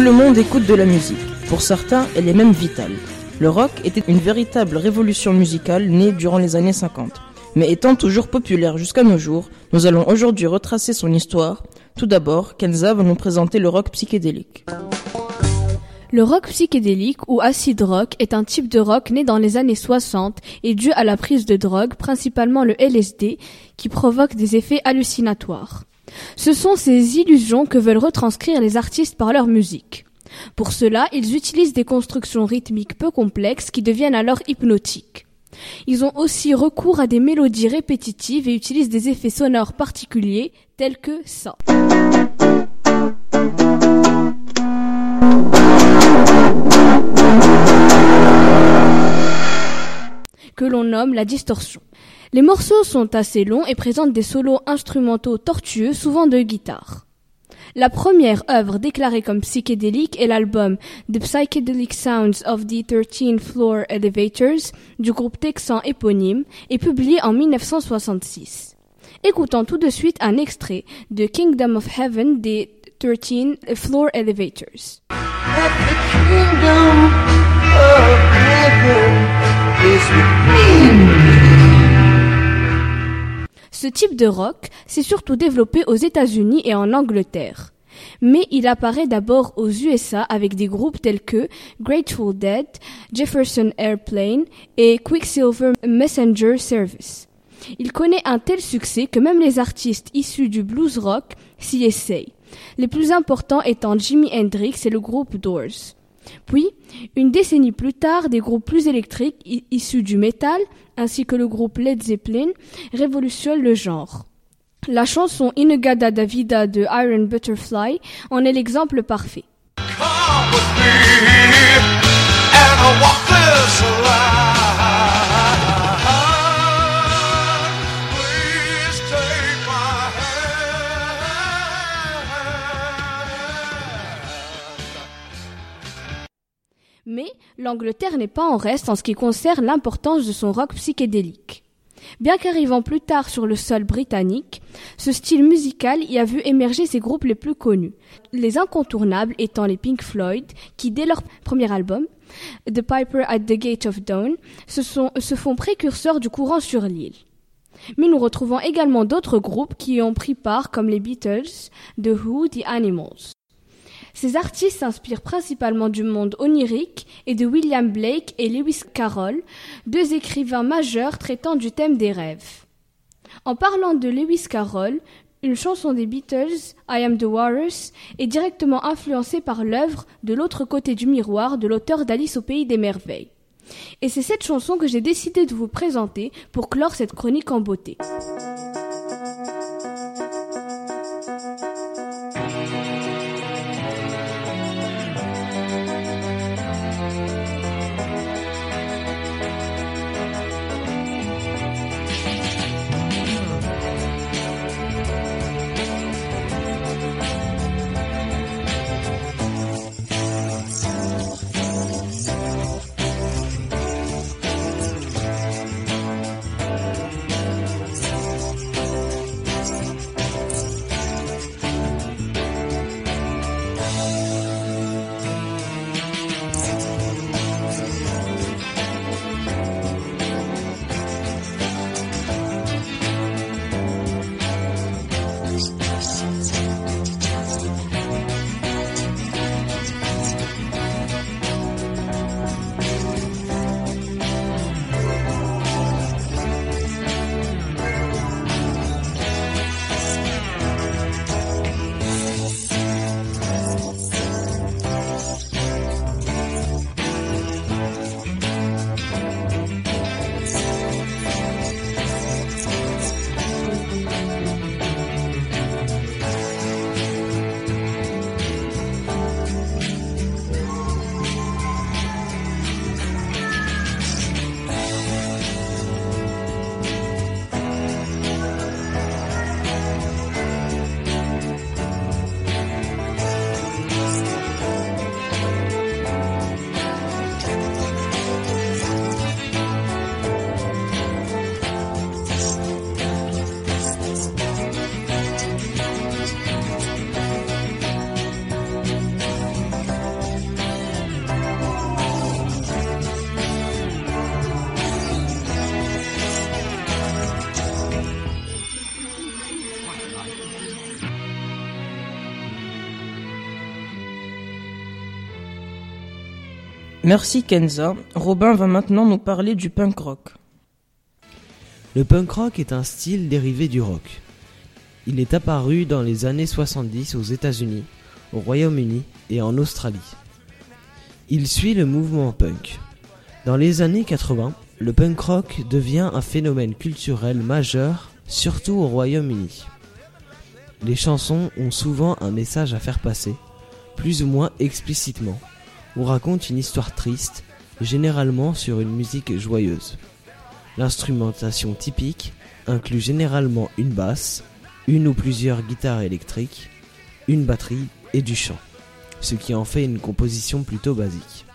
Tout le monde écoute de la musique. Pour certains, elle est même vitale. Le rock était une véritable révolution musicale née durant les années 50. Mais étant toujours populaire jusqu'à nos jours, nous allons aujourd'hui retracer son histoire. Tout d'abord, Kenza va nous présenter le rock psychédélique. Le rock psychédélique ou acid rock est un type de rock né dans les années 60 et dû à la prise de drogue, principalement le LSD, qui provoque des effets hallucinatoires. Ce sont ces illusions que veulent retranscrire les artistes par leur musique. Pour cela, ils utilisent des constructions rythmiques peu complexes qui deviennent alors hypnotiques. Ils ont aussi recours à des mélodies répétitives et utilisent des effets sonores particuliers tels que ça. que l'on nomme la distorsion. Les morceaux sont assez longs et présentent des solos instrumentaux tortueux, souvent de guitare. La première œuvre déclarée comme psychédélique est l'album The Psychedelic Sounds of the 13 Floor Elevators du groupe texan éponyme et publié en 1966. Écoutons tout de suite un extrait de Kingdom of Heaven des 13 Floor Elevators. Ce type de rock s'est surtout développé aux États-Unis et en Angleterre. Mais il apparaît d'abord aux USA avec des groupes tels que Grateful Dead, Jefferson Airplane et Quicksilver Messenger Service. Il connaît un tel succès que même les artistes issus du blues rock s'y essayent, les plus importants étant Jimi Hendrix et le groupe Doors. Puis, une décennie plus tard, des groupes plus électriques issus du métal, ainsi que le groupe Led Zeppelin, révolutionnent le genre. La chanson Inugada Davida de Iron Butterfly en est l'exemple parfait. l'Angleterre n'est pas en reste en ce qui concerne l'importance de son rock psychédélique. Bien qu'arrivant plus tard sur le sol britannique, ce style musical y a vu émerger ses groupes les plus connus. Les incontournables étant les Pink Floyd, qui dès leur premier album, The Piper at the Gate of Dawn, se, font précurseurs du courant sur l'île. Mais nous retrouvons également d'autres groupes qui y ont pris part comme les Beatles, The Who, The Animals. Ces artistes s'inspirent principalement du monde onirique et de William Blake et Lewis Carroll, deux écrivains majeurs traitant du thème des rêves. En parlant de Lewis Carroll, une chanson des Beatles, I Am the Walrus, est directement influencée par l'œuvre De l'autre côté du miroir de l'auteur d'Alice au pays des merveilles. Et c'est cette chanson que j'ai décidé de vous présenter pour clore cette chronique en beauté. Merci Kenza. Robin va maintenant nous parler du punk rock. Le punk rock est un style dérivé du rock. Il est apparu dans les années 70 aux États-Unis, au Royaume-Uni et en Australie. Il suit le mouvement punk. Dans les années 80, le punk rock devient un phénomène culturel majeur, surtout au Royaume-Uni. Les chansons ont souvent un message à faire passer, plus ou moins explicitement, ou racontent une histoire triste, généralement sur une musique joyeuse. L'instrumentation typique inclut généralement une basse, une ou plusieurs guitares électriques, une batterie et du chant, ce qui en fait une composition plutôt basique.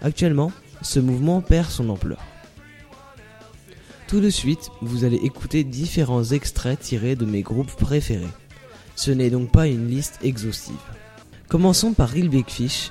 Actuellement, ce mouvement perd son ampleur. Tout de suite, vous allez écouter différents extraits tirés de mes groupes préférés. Ce n'est donc pas une liste exhaustive. Commençons par Real Fish,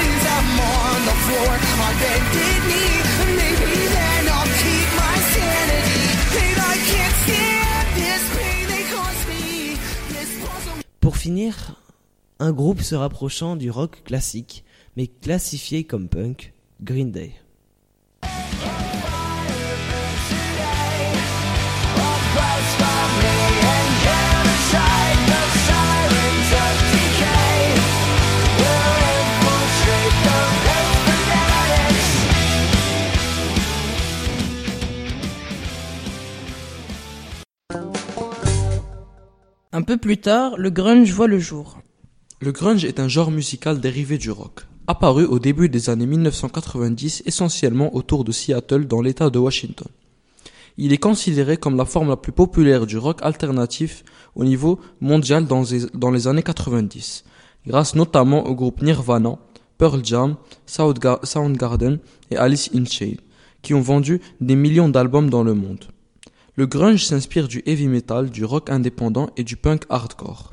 Pour finir, un groupe se rapprochant du rock classique, mais classifié comme punk, Green Day. Un peu plus tard, le grunge voit le jour. Le grunge est un genre musical dérivé du rock, apparu au début des années 1990 essentiellement autour de Seattle dans l'état de Washington. Il est considéré comme la forme la plus populaire du rock alternatif au niveau mondial dans les, années 90, grâce notamment au groupe Nirvana, Pearl Jam, Soundgarden et Alice in Chains, qui ont vendu des millions d'albums dans le monde. Le grunge s'inspire du heavy metal, du rock indépendant et du punk hardcore.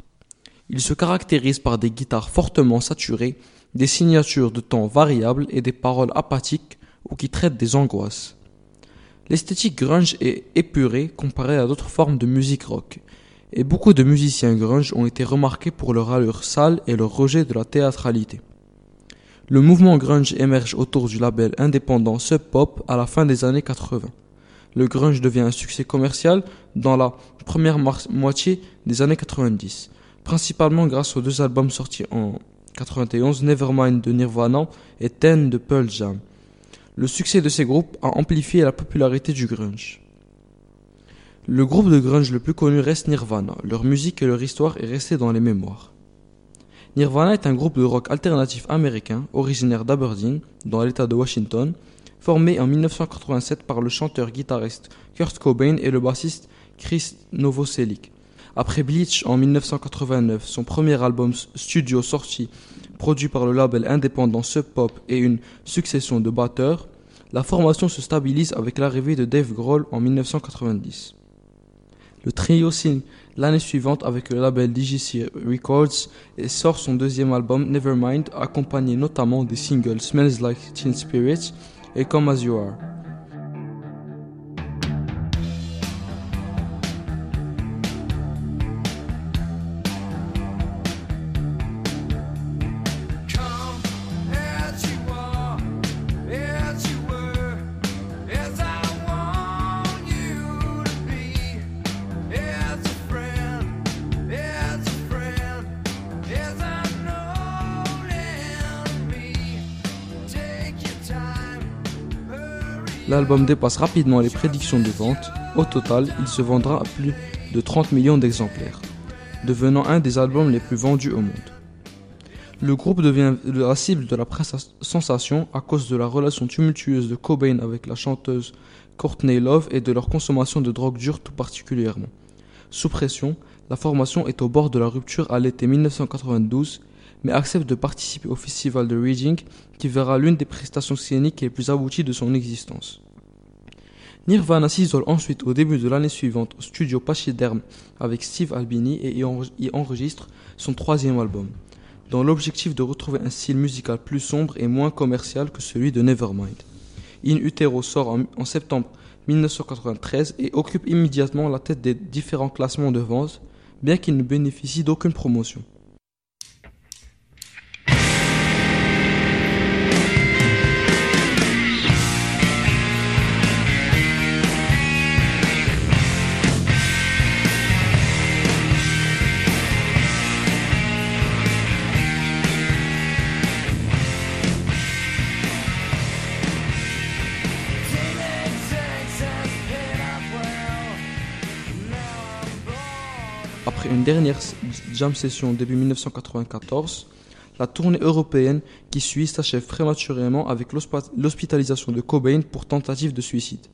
Il se caractérise par des guitares fortement saturées, des signatures de temps variables et des paroles apathiques ou qui traitent des angoisses. L'esthétique grunge est épurée comparée à d'autres formes de musique rock, et beaucoup de musiciens grunge ont été remarqués pour leur allure sale et leur rejet de la théâtralité. Le mouvement grunge émerge autour du label indépendant Sub Pop à la fin des années 80 le grunge devient un succès commercial dans la première moitié des années 90, principalement grâce aux deux albums sortis en 91, Nevermind de Nirvana et Ten de Pearl Jam. Le succès de ces groupes a amplifié la popularité du grunge. Le groupe de grunge le plus connu reste Nirvana. Leur musique et leur histoire est restée dans les mémoires. Nirvana est un groupe de rock alternatif américain, originaire d'Aberdeen, dans l'état de Washington, formé en 1987 par le chanteur-guitariste Kurt Cobain et le bassiste Chris Novoselic. Après Bleach en 1989, son premier album studio sorti, produit par le label indépendant Sub Pop et une succession de batteurs, la formation se stabilise avec l'arrivée de Dave Grohl en 1990. Le trio signe l'année suivante avec le label DGC Records et sort son deuxième album Nevermind, accompagné notamment des singles Smells Like Teen Spirit et Come As You Are. L'album dépasse rapidement les prédictions de vente. Au total, il se vendra à plus de 30 millions d'exemplaires, devenant un des albums les plus vendus au monde. Le groupe devient la cible de la presse sensation à cause de la relation tumultueuse de Cobain avec la chanteuse Courtney Love et de leur consommation de drogue dure tout particulièrement. Sous pression, la formation est au bord de la rupture à l'été 1992, mais accepte de participer au festival de Reading qui verra l'une des prestations scéniques les plus abouties de son existence. Nirvana s'isole ensuite au début de l'année suivante au studio Pachyderm avec Steve Albini et y enregistre son troisième album, dans l'objectif de retrouver un style musical plus sombre et moins commercial que celui de Nevermind. In Utero sort en, septembre 1993 et occupe immédiatement la tête des différents classements de vente, bien qu'il ne bénéficie d'aucune promotion. Une dernière jam session début 1994, la tournée européenne qui suit s'achève prématurément avec l'hospitalisation de Cobain pour tentative de suicide.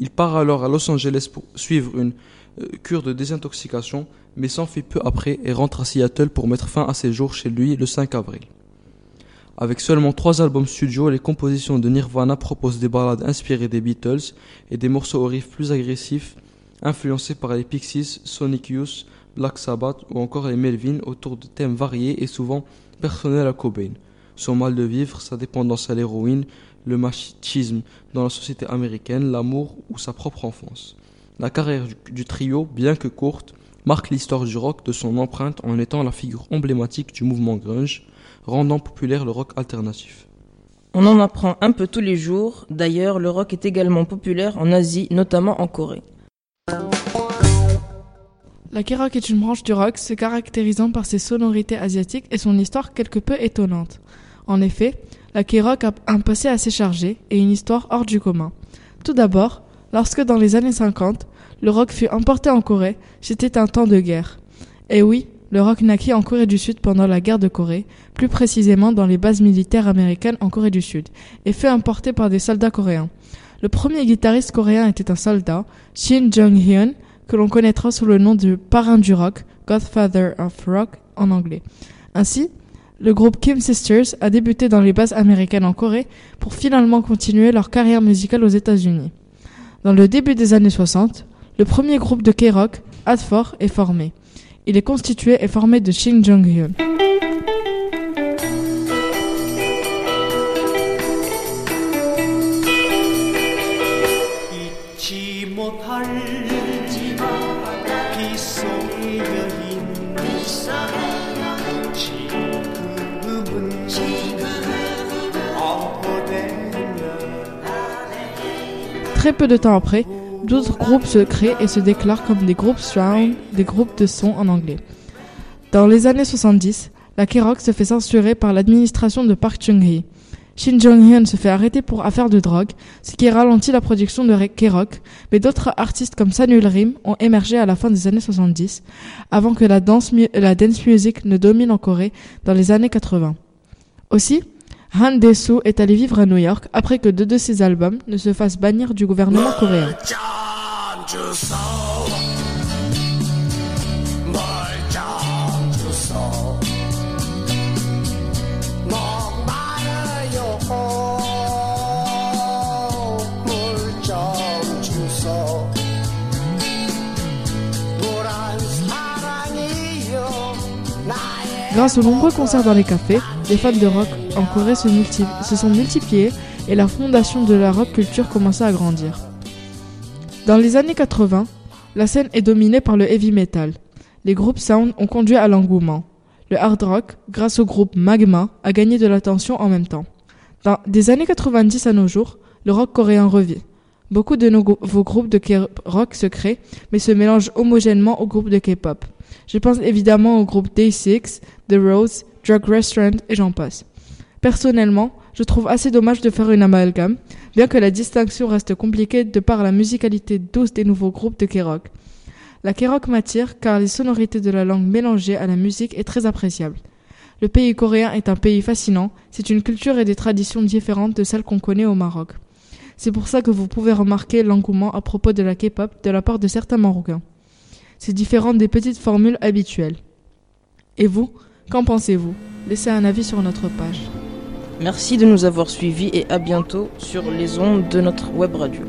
Il part alors à Los Angeles pour suivre une euh, cure de désintoxication, mais s'enfuit peu après et rentre à Seattle pour mettre fin à ses jours chez lui le 5 avril. Avec seulement trois albums studio, les compositions de Nirvana proposent des ballades inspirées des Beatles et des morceaux au riff plus agressifs, influencés par les Pixies, Sonic Youth, Black Sabbath ou encore les Melvin autour de thèmes variés et souvent personnels à Cobain. Son mal de vivre, sa dépendance à l'héroïne, le machisme dans la société américaine, l'amour ou sa propre enfance. La carrière du trio, bien que courte, marque l'histoire du rock de son empreinte en étant la figure emblématique du mouvement grunge, rendant populaire le rock alternatif. On en apprend un peu tous les jours, d'ailleurs le rock est également populaire en Asie, notamment en Corée. La K-rock est une branche du rock se caractérisant par ses sonorités asiatiques et son histoire quelque peu étonnante. En effet, la K-rock a un passé assez chargé et une histoire hors du commun. Tout d'abord, lorsque dans les années 50, le rock fut importé en Corée, c'était un temps de guerre. Et oui, le rock naquit en Corée du Sud pendant la guerre de Corée, plus précisément dans les bases militaires américaines en Corée du Sud, et fut importé par des soldats coréens. Le premier guitariste coréen était un soldat, Shin Jong-hyun, que l'on connaîtra sous le nom de parrain du rock, Godfather of Rock en anglais. Ainsi, le groupe Kim Sisters a débuté dans les bases américaines en Corée pour finalement continuer leur carrière musicale aux États-Unis. Dans le début des années 60, le premier groupe de K-rock, Adfor, est formé. Il est constitué et formé de Shin Jong-hyun. Très peu de temps après, d'autres groupes se créent et se déclarent comme des groupes surround, des groupes de son en anglais. Dans les années 70, la K-rock se fait censurer par l'administration de Park Chung-hee. Shin Jong-hyun se fait arrêter pour affaire de drogue, ce qui ralentit la production de K-rock, mais d'autres artistes comme Sanul Rim ont émergé à la fin des années 70, avant que la dance, la dance music ne domine en Corée dans les années 80. Aussi, Han Desu est allé vivre à New York après que deux de ses albums ne se fassent bannir du gouvernement coréen. Grâce aux nombreux concerts dans les cafés, les fans de rock en Corée se, sont multipliés et la fondation de la rock culture commença à grandir. Dans les années 80, la scène est dominée par le heavy metal. Les groupes sound ont conduit à l'engouement. Le hard rock, grâce au groupe Magma, a gagné de l'attention en même temps. Des années 90 à nos jours, le rock coréen revit. Beaucoup de nouveaux groupes de K-rock se créent, mais se mélangent homogènement aux groupes de K-pop. Je pense évidemment au groupe Day6, The Rose, Drug Restaurant et j'en passe. Personnellement, je trouve assez dommage de faire une amalgame, bien que la distinction reste compliquée de par la musicalité douce des nouveaux groupes de K-rock. La K-rock m'attire car les sonorités de la langue mélangées à la musique est très appréciable. Le pays coréen est un pays fascinant, c'est une culture et des traditions différentes de celles qu'on connaît au Maroc. C'est pour ça que vous pouvez remarquer l'engouement à propos de la K-pop de la part de certains Marocains. C'est différent des petites formules habituelles. Et vous, qu'en pensez-vous? Laissez un avis sur notre page. Merci de nous avoir suivis et à bientôt sur les ondes de notre web radio.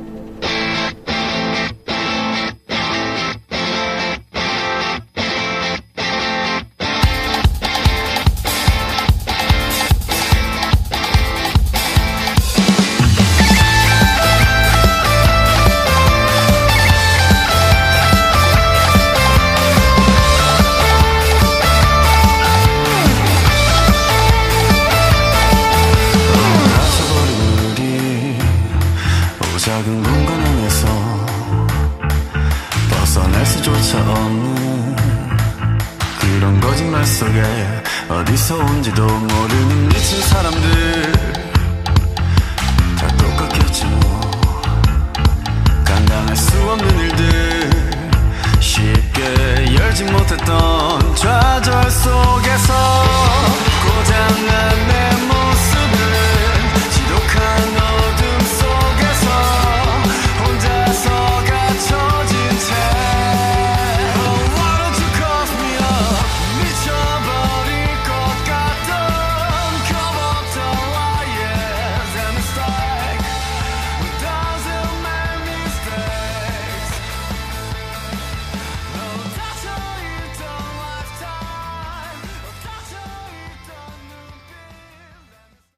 어디서 온지도 모르는 미친 사람들.